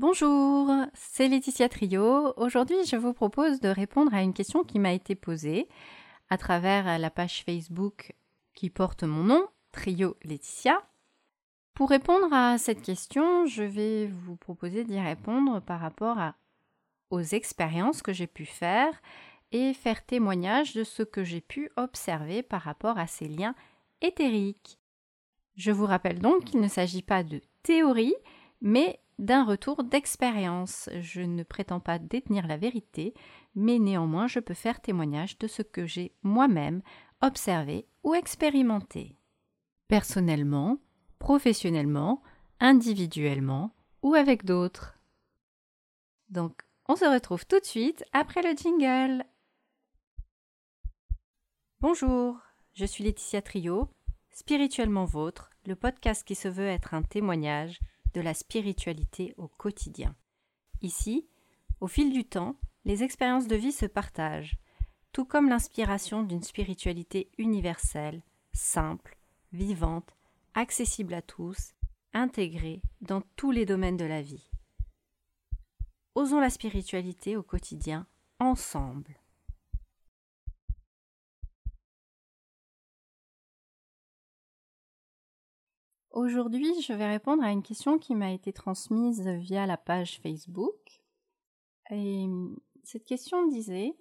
Bonjour, c'est Laetitia Trio. Aujourd'hui, je vous propose de répondre à une question qui m'a été posée à travers la page Facebook qui porte mon nom, Trio Laetitia. Pour répondre à cette question, je vais vous proposer d'y répondre par rapport aux expériences que j'ai pu faire et faire témoignage de ce que j'ai pu observer par rapport à ces liens éthériques. Je vous rappelle donc qu'il ne s'agit pas de théorie, mais d'un retour d'expérience. Je ne prétends pas détenir la vérité, mais néanmoins je peux faire témoignage de ce que j'ai moi-même observé ou expérimenté. Personnellement, professionnellement, individuellement ou avec d'autres. Donc, on se retrouve tout de suite après le jingle. Bonjour, je suis Laetitia Trio, Spirituellement Vôtre, le podcast qui se veut être un témoignage de la spiritualité au quotidien. Ici, au fil du temps, les expériences de vie se partagent, tout comme l'inspiration d'une spiritualité universelle, simple, vivante, accessible à tous, intégrée dans tous les domaines de la vie. Osons la spiritualité au quotidien ensemble. Aujourd'hui, je vais répondre à une question qui m'a été transmise via la page Facebook. Et cette question disait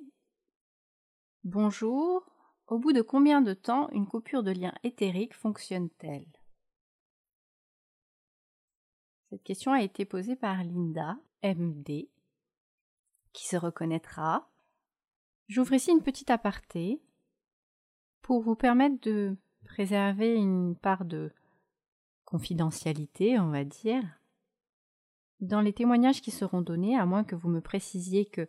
Bonjour, au bout de combien de temps une coupure de lien éthérique fonctionne-t-elle? Cette question a été posée par Linda, MD, qui se reconnaîtra. J'ouvre ici une petite aparté pour vous permettre de préserver une part de confidentialité, on va dire. Dans les témoignages qui seront donnés, à moins que vous me précisiez que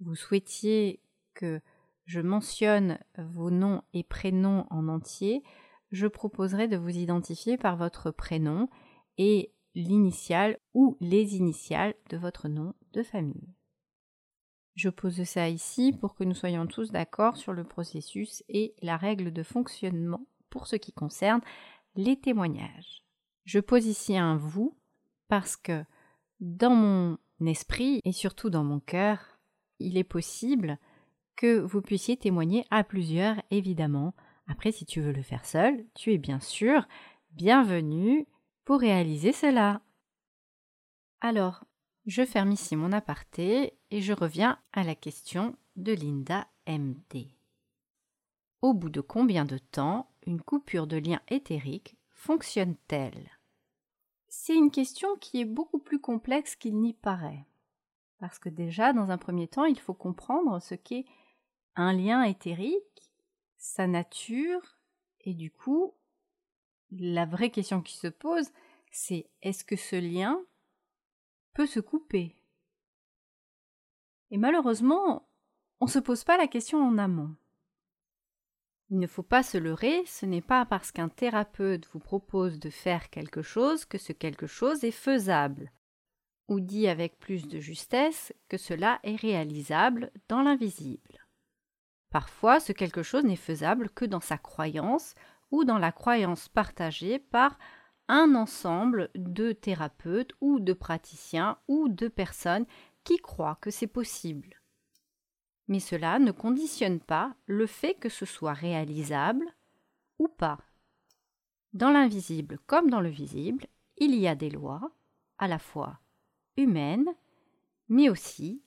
vous souhaitiez que je mentionne vos noms et prénoms en entier, je proposerai de vous identifier par votre prénom et l'initiale ou les initiales de votre nom de famille. Je pose ça ici pour que nous soyons tous d'accord sur le processus et la règle de fonctionnement pour ce qui concerne les témoignages. Je pose ici un vous parce que dans mon esprit et surtout dans mon cœur, il est possible que vous puissiez témoigner à plusieurs, évidemment. Après, si tu veux le faire seul, tu es bien sûr bienvenu pour réaliser cela. Alors, je ferme ici mon aparté et je reviens à la question de Linda MD. Au bout de combien de temps une coupure de lien éthérique fonctionne-t-elle? C'est une question qui est beaucoup plus complexe qu'il n'y paraît. Parce que déjà, dans un premier temps, il faut comprendre ce qu'est un lien éthérique, sa nature, et du coup, la vraie question qui se pose, c'est est-ce que ce lien peut se couper? Et malheureusement, on ne se pose pas la question en amont. Il ne faut pas se leurrer, ce n'est pas parce qu'un thérapeute vous propose de faire quelque chose que ce quelque chose est faisable, ou dit avec plus de justesse que cela est réalisable dans l'invisible. Parfois, ce quelque chose n'est faisable que dans sa croyance ou dans la croyance partagée par un ensemble de thérapeutes ou de praticiens ou de personnes qui croient que c'est possible mais cela ne conditionne pas le fait que ce soit réalisable ou pas. Dans l'invisible comme dans le visible, il y a des lois, à la fois humaines, mais aussi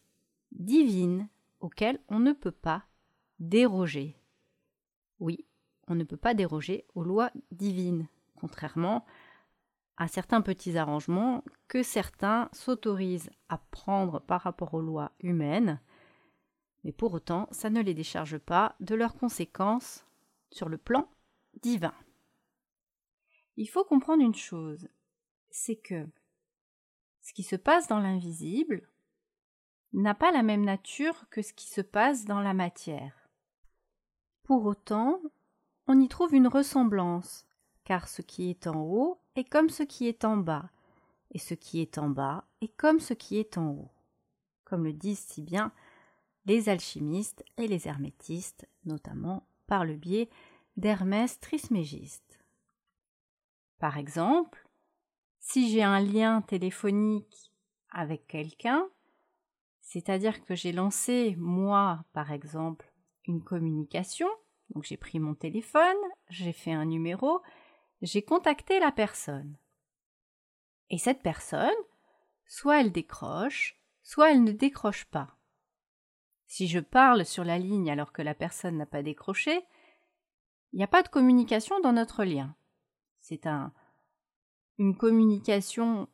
divines, auxquelles on ne peut pas déroger. Oui, on ne peut pas déroger aux lois divines, contrairement à certains petits arrangements que certains s'autorisent à prendre par rapport aux lois humaines, mais pour autant, ça ne les décharge pas de leurs conséquences sur le plan divin. Il faut comprendre une chose, c'est que ce qui se passe dans l'invisible n'a pas la même nature que ce qui se passe dans la matière. Pour autant, on y trouve une ressemblance, car ce qui est en haut est comme ce qui est en bas, et ce qui est en bas est comme ce qui est en haut. Comme le disent si bien les alchimistes et les hermétistes, notamment par le biais d'Hermès Trismégiste. Par exemple, si j'ai un lien téléphonique avec quelqu'un, c'est-à-dire que j'ai lancé, moi, par exemple, une communication, donc j'ai pris mon téléphone, j'ai fait un numéro, j'ai contacté la personne. Et cette personne, soit elle décroche, soit elle ne décroche pas. Si je parle sur la ligne alors que la personne n'a pas décroché, il n'y a pas de communication dans notre lien. C'est un, une communication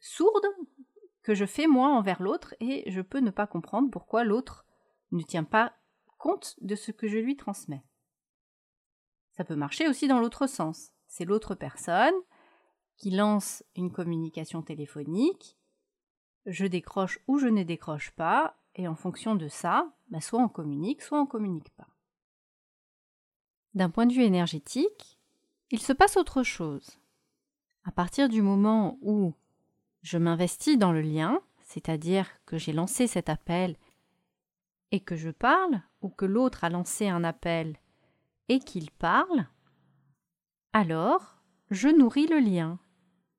sourde que je fais moi envers l'autre et je peux ne pas comprendre pourquoi l'autre ne tient pas compte de ce que je lui transmets. Ça peut marcher aussi dans l'autre sens. C'est l'autre personne qui lance une communication téléphonique, je décroche ou je ne décroche pas, et en fonction de ça, bah, soit on communique, soit on communique pas. D'un point de vue énergétique, il se passe autre chose. À partir du moment où je m'investis dans le lien, c'est-à-dire que j'ai lancé cet appel et que je parle, ou que l'autre a lancé un appel et qu'il parle, alors je nourris le lien.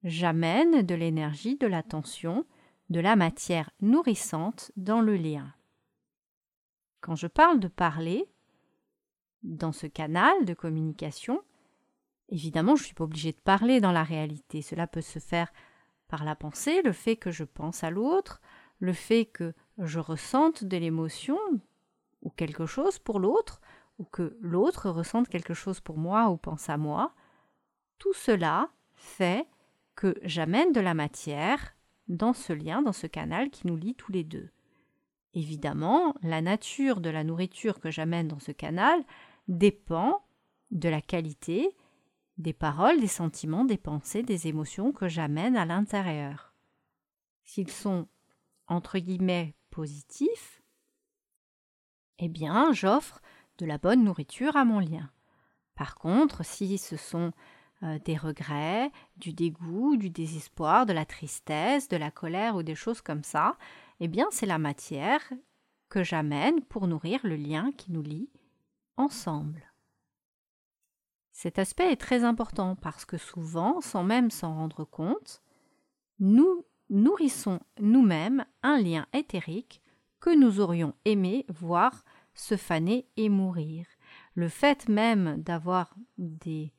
J'amène de l'énergie, de l'attention, de la matière nourrissante dans le lien. Quand je parle de parler, dans ce canal de communication, évidemment, je ne suis pas obligée de parler dans la réalité. Cela peut se faire par la pensée, le fait que je pense à l'autre, le fait que je ressente de l'émotion ou quelque chose pour l'autre, ou que l'autre ressente quelque chose pour moi ou pense à moi, tout cela fait que j'amène de la matière dans ce lien, dans ce canal qui nous lie tous les deux. Évidemment, la nature de la nourriture que j'amène dans ce canal dépend de la qualité des paroles, des sentiments, des pensées, des émotions que j'amène à l'intérieur. S'ils sont, entre guillemets, positifs, eh bien, j'offre de la bonne nourriture à mon lien. Par contre, si ce sont euh, des regrets, du dégoût, du désespoir, de la tristesse, de la colère ou des choses comme ça, eh bien, c'est la matière que j'amène pour nourrir le lien qui nous lie ensemble. Cet aspect est très important parce que souvent, sans même s'en rendre compte, nous nourrissons nous-mêmes un lien éthérique que nous aurions aimé voir se faner et mourir. Le fait même d'avoir des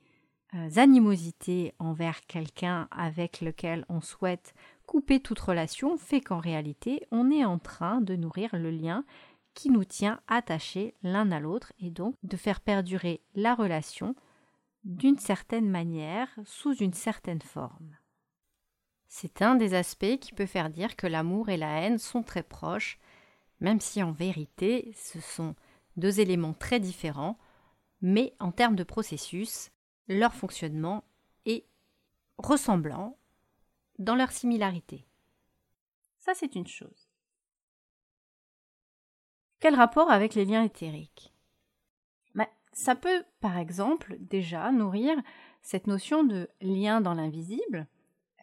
animosités envers quelqu'un avec lequel on souhaite couper toute relation fait qu'en réalité on est en train de nourrir le lien qui nous tient attachés l'un à l'autre et donc de faire perdurer la relation d'une certaine manière, sous une certaine forme. C'est un des aspects qui peut faire dire que l'amour et la haine sont très proches, même si en vérité ce sont deux éléments très différents, mais en termes de processus, leur fonctionnement est ressemblant dans leur similarité. Ça, c'est une chose. Quel rapport avec les liens éthériques? Ça peut, par exemple, déjà nourrir cette notion de lien dans l'invisible.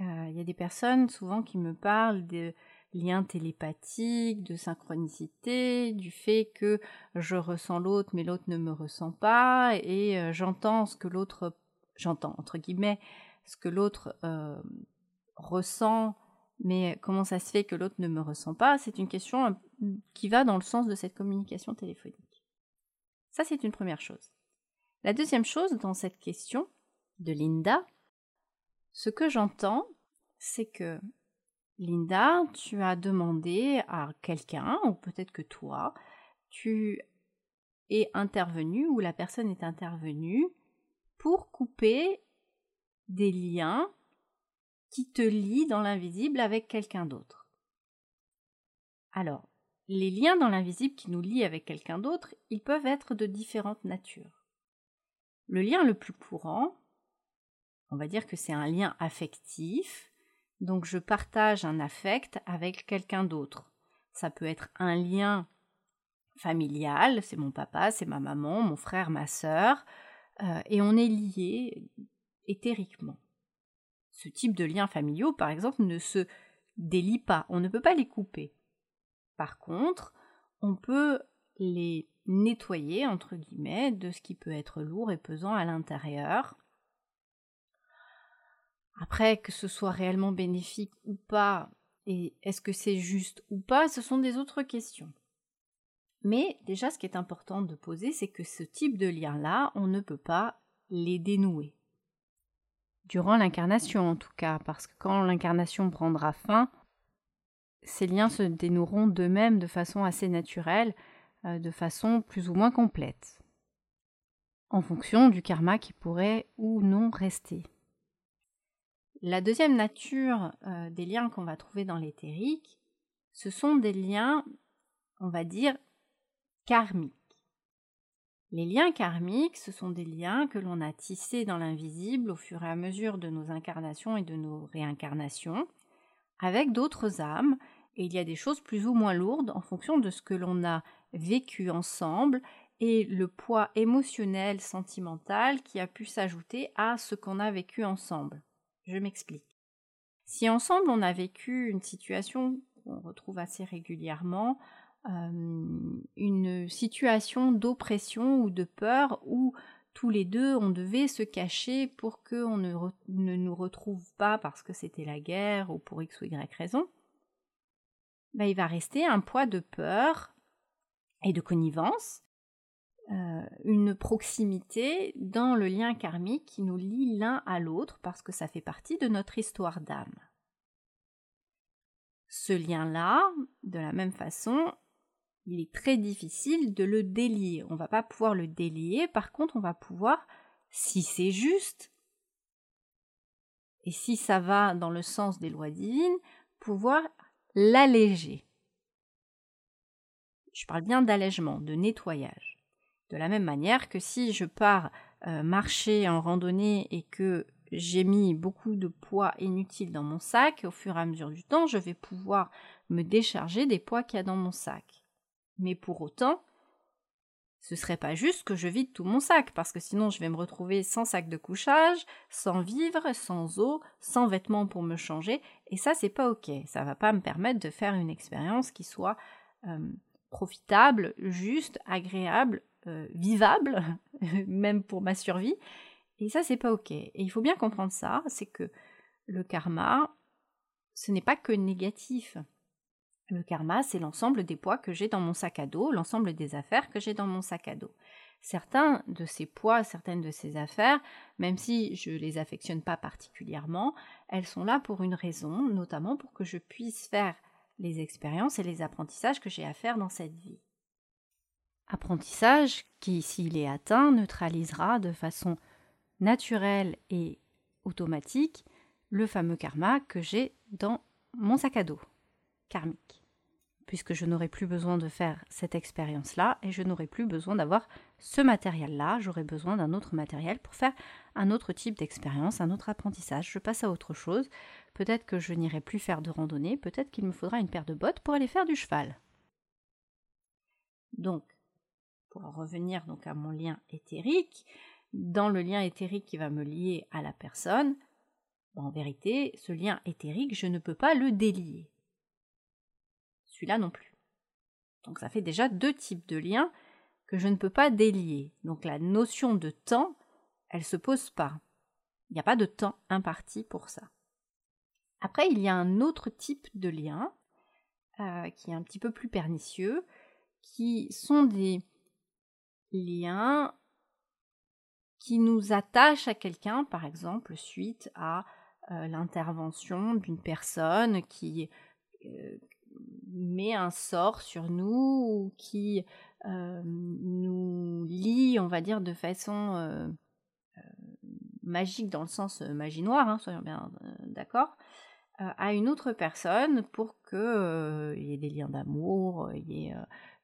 Euh, il y a des personnes souvent qui me parlent de liens télépathiques, de synchronicité, du fait que je ressens l'autre mais l'autre ne me ressent pas et euh, j'entends ce que l'autre j'entends entre guillemets ce que l'autre euh, ressent mais comment ça se fait que l'autre ne me ressent pas C'est une question qui va dans le sens de cette communication téléphonique. Ça, c'est une première chose. La deuxième chose dans cette question de Linda, ce que j'entends, c'est que Linda, tu as demandé à quelqu'un, ou peut-être que toi, tu es intervenu ou la personne est intervenue pour couper des liens qui te lient dans l'invisible avec quelqu'un d'autre. Alors, les liens dans l'invisible qui nous lient avec quelqu'un d'autre, ils peuvent être de différentes natures. Le lien le plus courant, on va dire que c'est un lien affectif, donc je partage un affect avec quelqu'un d'autre. Ça peut être un lien familial, c'est mon papa, c'est ma maman, mon frère, ma sœur, euh, et on est liés éthériquement. Ce type de liens familiaux, par exemple, ne se délie pas, on ne peut pas les couper. Par contre, on peut les nettoyer, entre guillemets, de ce qui peut être lourd et pesant à l'intérieur. Après, que ce soit réellement bénéfique ou pas, Et est-ce que c'est juste ou pas Ce sont des autres questions. Mais déjà, ce qui est important de poser, c'est que ce type de lien-là, on ne peut pas les dénouer. Durant l'incarnation, en tout cas, parce que quand l'incarnation prendra fin, ces liens se dénoueront d'eux-mêmes de façon assez naturelle, euh, de façon plus ou moins complète, en fonction du karma qui pourrait ou non rester. La deuxième nature euh, des liens qu'on va trouver dans l'éthérique, ce sont des liens, on va dire, karmiques. Les liens karmiques, ce sont des liens que l'on a tissés dans l'invisible au fur et à mesure de nos incarnations et de nos réincarnations, avec d'autres âmes, et il y a des choses plus ou moins lourdes en fonction de ce que l'on a vécu ensemble et le poids émotionnel, sentimental qui a pu s'ajouter à ce qu'on a vécu ensemble. Je m'explique. Si ensemble on a vécu une situation qu'on retrouve assez régulièrement, une situation d'oppression ou de peur où tous les deux on devait se cacher pour qu'on ne, ne, nous retrouve pas parce que c'était la guerre ou pour X ou Y raison, ben, il va rester un poids de peur et de connivence, euh, une proximité dans le lien karmique qui nous lie l'un à l'autre parce que ça fait partie de notre histoire d'âme. Ce lien-là, de la même façon, il est très difficile de le délier. On va pas pouvoir le délier, par contre, on va pouvoir, si c'est juste, et si ça va dans le sens des lois divines, pouvoir l'alléger. Je parle bien d'allègement, de nettoyage. De la même manière que si je pars euh, marcher en randonnée et que j'ai mis beaucoup de poids inutiles dans mon sac, au fur et à mesure du temps, je vais pouvoir me décharger des poids qu'il y a dans mon sac. Mais pour autant, ce serait pas juste que je vide tout mon sac, parce que sinon je vais me retrouver sans sac de couchage, sans vivre, sans eau, sans vêtements pour me changer, et ça c'est pas ok. Ça va pas me permettre de faire une expérience qui soit euh, profitable, juste, agréable, euh, vivable, même pour ma survie. Et ça c'est pas ok. Et il faut bien comprendre ça, c'est que le karma, ce n'est pas que négatif. Le karma, c'est l'ensemble des poids que j'ai dans mon sac à dos, l'ensemble des affaires que j'ai dans mon sac à dos. Certains de ces poids, certaines de ces affaires, même si je les affectionne pas particulièrement, elles sont là pour une raison, notamment pour que je puisse faire les expériences et les apprentissages que j'ai à faire dans cette vie. Apprentissage qui, s'il est atteint, neutralisera de façon naturelle et automatique le fameux karma que j'ai dans mon sac à dos karmique, puisque je n'aurai plus besoin de faire cette expérience-là et je n'aurai plus besoin d'avoir ce matériel-là, j'aurai besoin d'un autre matériel pour faire un autre type d'expérience, un autre apprentissage, je passe à autre chose, peut-être que je n'irai plus faire de randonnée, peut-être qu'il me faudra une paire de bottes pour aller faire du cheval. Donc, pour en revenir donc à mon lien éthérique, dans le lien éthérique qui va me lier à la personne, en vérité, ce lien éthérique, je ne peux pas le délier celui-là non plus. Donc ça fait déjà deux types de liens que je ne peux pas délier. Donc la notion de temps, elle se pose pas. Il n'y a pas de temps imparti pour ça. Après, il y a un autre type de lien euh, qui est un petit peu plus pernicieux, qui sont des liens qui nous attachent à quelqu'un, par exemple, suite à euh, l'intervention d'une personne qui, euh, met un sort sur nous ou qui euh, nous lie, on va dire, de façon euh, euh, magique dans le sens magie noire, hein, soyons bien d'accord, à une autre personne pour qu'il y ait des liens d'amour, il y ait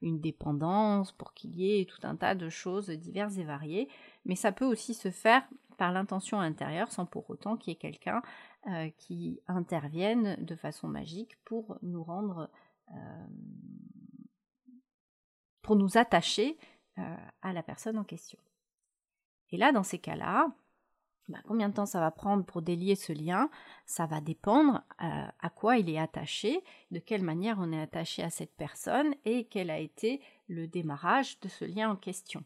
une dépendance, pour qu'il y ait tout un tas de choses diverses et variées. Mais ça peut aussi se faire par l'intention intérieure sans pour autant qu'il y ait quelqu'un qui intervienne de façon magique pour nous rendre euh, pour nous attacher euh, à la personne en question. Et là, dans ces cas-là, bah, combien de temps ça va prendre pour délier ce lien? Ça va dépendre euh, à quoi il est attaché, de quelle manière on est attaché à cette personne et quel a été le démarrage de ce lien en question.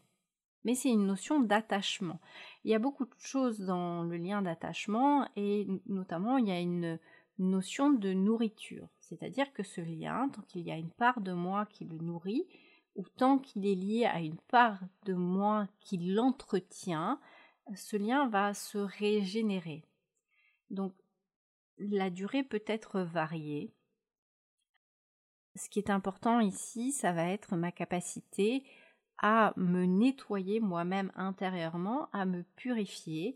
Mais c'est une notion d'attachement. Il y a beaucoup de choses dans le lien d'attachement et notamment il y a une notion de nourriture. C'est-à-dire que ce lien, tant qu'il y a une part de moi qui le nourrit, ou tant qu'il est lié à une part de moi qui l'entretient, ce lien va se régénérer. Donc la durée peut être variée. Ce qui est important ici, ça va être ma capacité à me nettoyer moi-même intérieurement, à me purifier,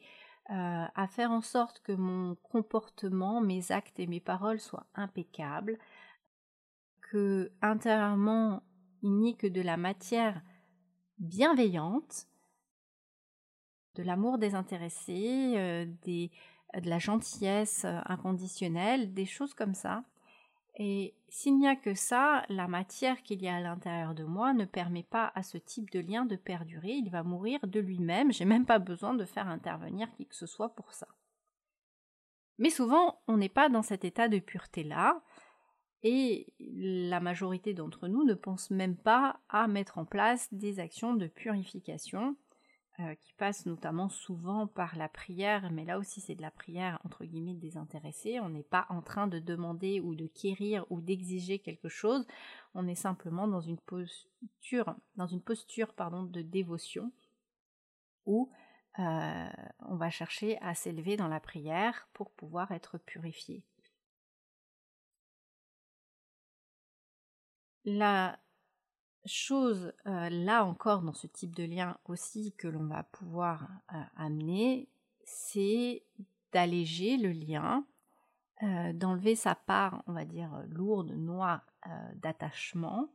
euh, à faire en sorte que mon comportement, mes actes et mes paroles soient impeccables, que intérieurement il n'y ait que de la matière bienveillante, de l'amour désintéressé, euh, de la gentillesse euh, inconditionnelle, des choses comme ça. Et s'il n'y a que ça, la matière qu'il y a à l'intérieur de moi ne permet pas à ce type de lien de perdurer, il va mourir de lui-même, j'ai même pas besoin de faire intervenir qui que ce soit pour ça. Mais souvent, on n'est pas dans cet état de pureté-là, et la majorité d'entre nous ne pense même pas à mettre en place des actions de purification euh, qui passe notamment souvent par la prière, mais là aussi c'est de la prière entre guillemets désintéressée. On n'est pas en train de demander ou de quérir ou d'exiger quelque chose. On est simplement dans une posture, dans une posture pardon, de dévotion où euh, on va chercher à s'élever dans la prière pour pouvoir être purifié. Chose euh, là encore dans ce type de lien aussi que l'on va pouvoir euh, amener, c'est d'alléger le lien, euh, d'enlever sa part, on va dire, lourde, noire d'attachement.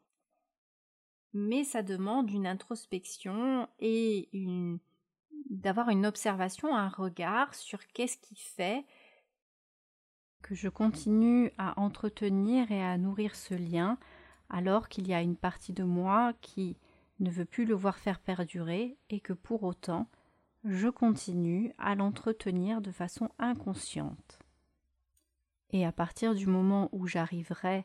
Mais ça demande une introspection et d'avoir une observation, un regard sur qu'est-ce qui fait que je continue à entretenir et à nourrir ce lien alors qu'il y a une partie de moi qui ne veut plus le voir faire perdurer et que pour autant je continue à l'entretenir de façon inconsciente. Et à partir du moment où j'arriverai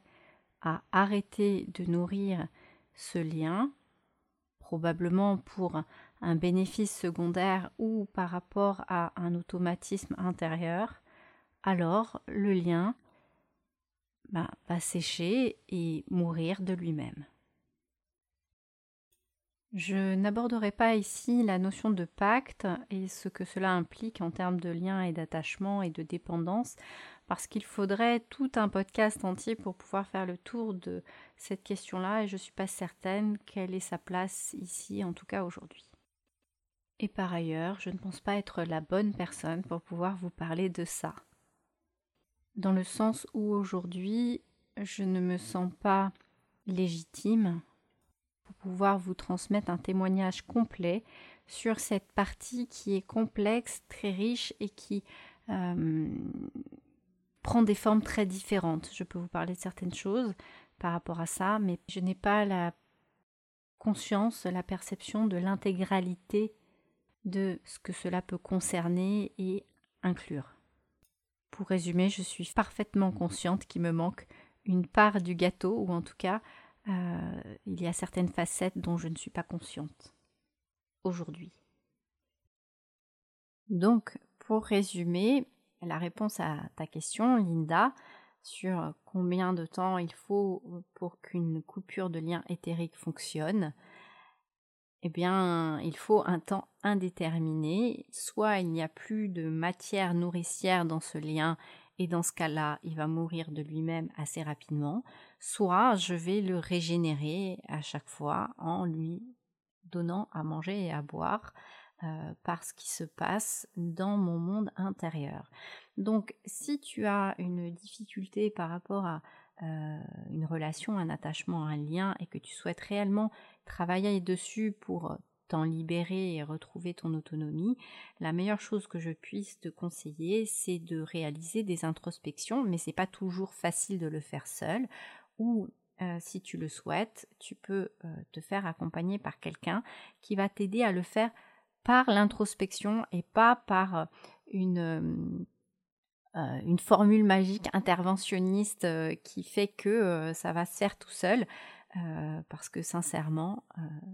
à arrêter de nourrir ce lien, probablement pour un bénéfice secondaire ou par rapport à un automatisme intérieur, alors le lien bah, va sécher et mourir de lui-même. Je n'aborderai pas ici la notion de pacte et ce que cela implique en termes de lien et d'attachement et de dépendance, parce qu'il faudrait tout un podcast entier pour pouvoir faire le tour de cette question-là et je ne suis pas certaine quelle est sa place ici, en tout cas aujourd'hui. Et par ailleurs, je ne pense pas être la bonne personne pour pouvoir vous parler de ça dans le sens où aujourd'hui je ne me sens pas légitime pour pouvoir vous transmettre un témoignage complet sur cette partie qui est complexe, très riche et qui euh, prend des formes très différentes. Je peux vous parler de certaines choses par rapport à ça, mais je n'ai pas la conscience, la perception de l'intégralité de ce que cela peut concerner et inclure. Pour résumer, je suis parfaitement consciente qu'il me manque une part du gâteau, ou en tout cas, euh, il y a certaines facettes dont je ne suis pas consciente aujourd'hui. Donc, pour résumer, la réponse à ta question, Linda, sur combien de temps il faut pour qu'une coupure de lien éthérique fonctionne, eh bien, il faut un temps indéterminé. Soit il n'y a plus de matière nourricière dans ce lien et dans ce cas-là, il va mourir de lui-même assez rapidement. Soit je vais le régénérer à chaque fois en lui donnant à manger et à boire euh, par ce qui se passe dans mon monde intérieur. Donc, si tu as une difficulté par rapport à euh, une relation, un attachement, un lien et que tu souhaites réellement travailler dessus pour t'en libérer et retrouver ton autonomie, la meilleure chose que je puisse te conseiller, c'est de réaliser des introspections, mais c'est pas toujours facile de le faire seul. Ou euh, si tu le souhaites, tu peux euh, te faire accompagner par quelqu'un qui va t'aider à le faire par l'introspection et pas par une euh, une formule magique interventionniste euh, qui fait que euh, ça va se faire tout seul, parce que sincèrement,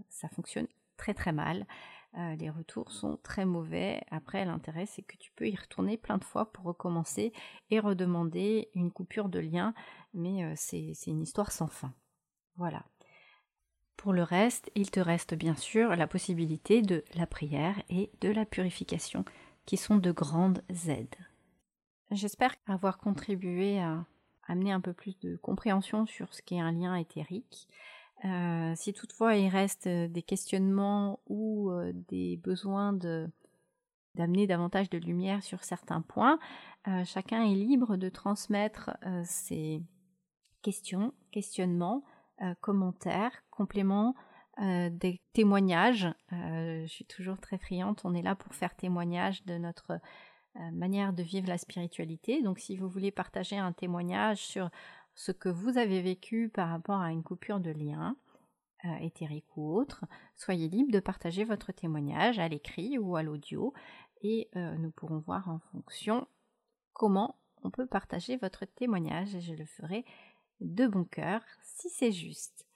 ça fonctionne très très mal. les retours sont très mauvais. Après, l'intérêt, c'est que tu peux y retourner plein de fois pour recommencer et redemander une coupure de lien, mais c'est une histoire sans fin. Voilà. Pour le reste, il te reste bien sûr la possibilité de la prière et de la purification, qui sont de grandes aides. J'espère avoir contribué à amener un peu plus de compréhension sur ce qu'est un lien éthérique. Euh, si toutefois il reste euh, des questionnements ou euh, des besoins de d'amener davantage de lumière sur certains points, chacun est libre de transmettre ses questions, questionnements, commentaires, compléments, des témoignages. je suis toujours très friande, on est là pour faire témoignage de notre manière de vivre la spiritualité. Donc si vous voulez partager un témoignage sur ce que vous avez vécu par rapport à une coupure de lien, euh, éthérique ou autre, soyez libre de partager votre témoignage à l'écrit ou à l'audio et euh, nous pourrons voir en fonction comment on peut partager votre témoignage et je le ferai de bon cœur si c'est juste.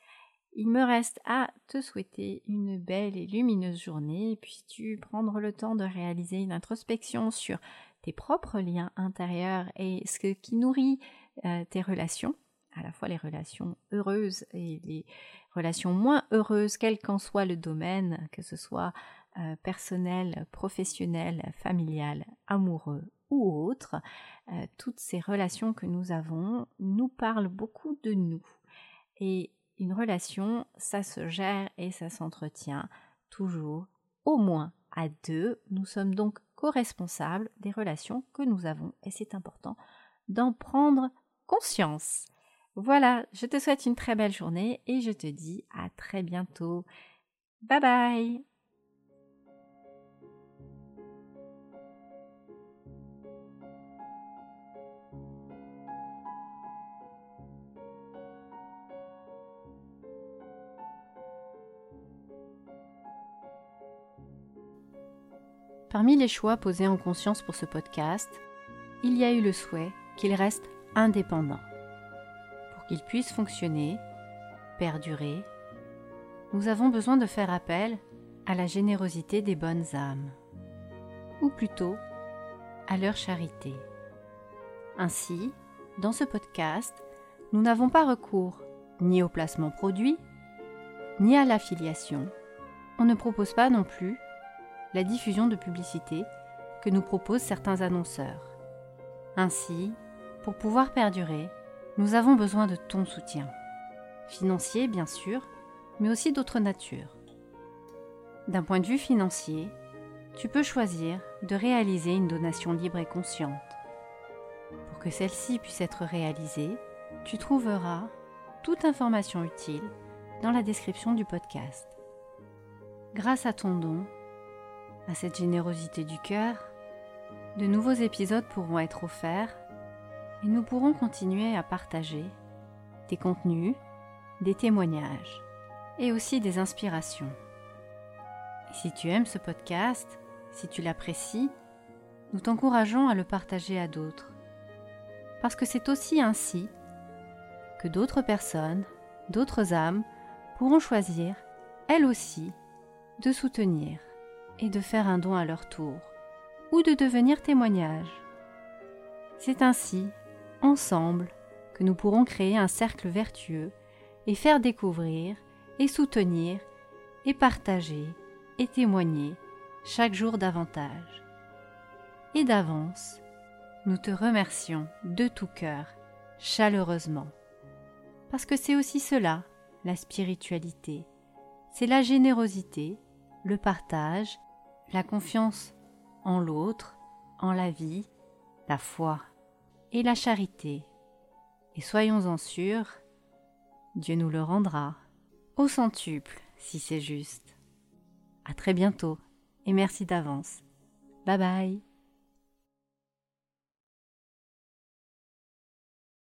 Il me reste à te souhaiter une belle et lumineuse journée, puis-tu prendre le temps de réaliser une introspection sur tes propres liens intérieurs et ce qui nourrit euh, tes relations, à la fois les relations heureuses et les relations moins heureuses, quel qu'en soit le domaine, que ce soit euh, personnel, professionnel, familial, amoureux ou autre, euh, toutes ces relations que nous avons nous parlent beaucoup de nous. Une relation, ça se gère et ça s'entretient toujours au moins à deux. Nous sommes donc co-responsables des relations que nous avons et c'est important d'en prendre conscience. Voilà, je te souhaite une très belle journée et je te dis à très bientôt. Bye bye Parmi les choix posés en conscience pour ce podcast, il y a eu le souhait qu'il reste indépendant. Pour qu'il puisse fonctionner, perdurer, nous avons besoin de faire appel à la générosité des bonnes âmes, ou plutôt à leur charité. Ainsi, dans ce podcast, nous n'avons pas recours ni au placement produit, ni à l'affiliation. On ne propose pas non plus la diffusion de publicité que nous proposent certains annonceurs. Ainsi, pour pouvoir perdurer, nous avons besoin de ton soutien. Financier, bien sûr, mais aussi d'autres natures. D'un point de vue financier, tu peux choisir de réaliser une donation libre et consciente. Pour que celle-ci puisse être réalisée, tu trouveras toute information utile dans la description du podcast. Grâce à ton don, à cette générosité du cœur, de nouveaux épisodes pourront être offerts et nous pourrons continuer à partager des contenus, des témoignages et aussi des inspirations. si tu aimes ce podcast, si tu l'apprécies, nous t'encourageons à le partager à d'autres. Parce que c'est aussi ainsi que d'autres personnes, d'autres âmes pourront choisir, elles aussi, de soutenir et de faire un don à leur tour, ou de devenir témoignage. C'est ainsi, ensemble, que nous pourrons créer un cercle vertueux et faire découvrir et soutenir et partager et témoigner chaque jour davantage. Et d'avance, nous te remercions de tout cœur, chaleureusement, parce que c'est aussi cela, la spiritualité, c'est la générosité, le partage la confiance en l'autre, en la vie, la foi et la charité. Et soyons-en sûrs, Dieu nous le rendra au centuple si c'est juste. À très bientôt et merci d'avance. Bye bye.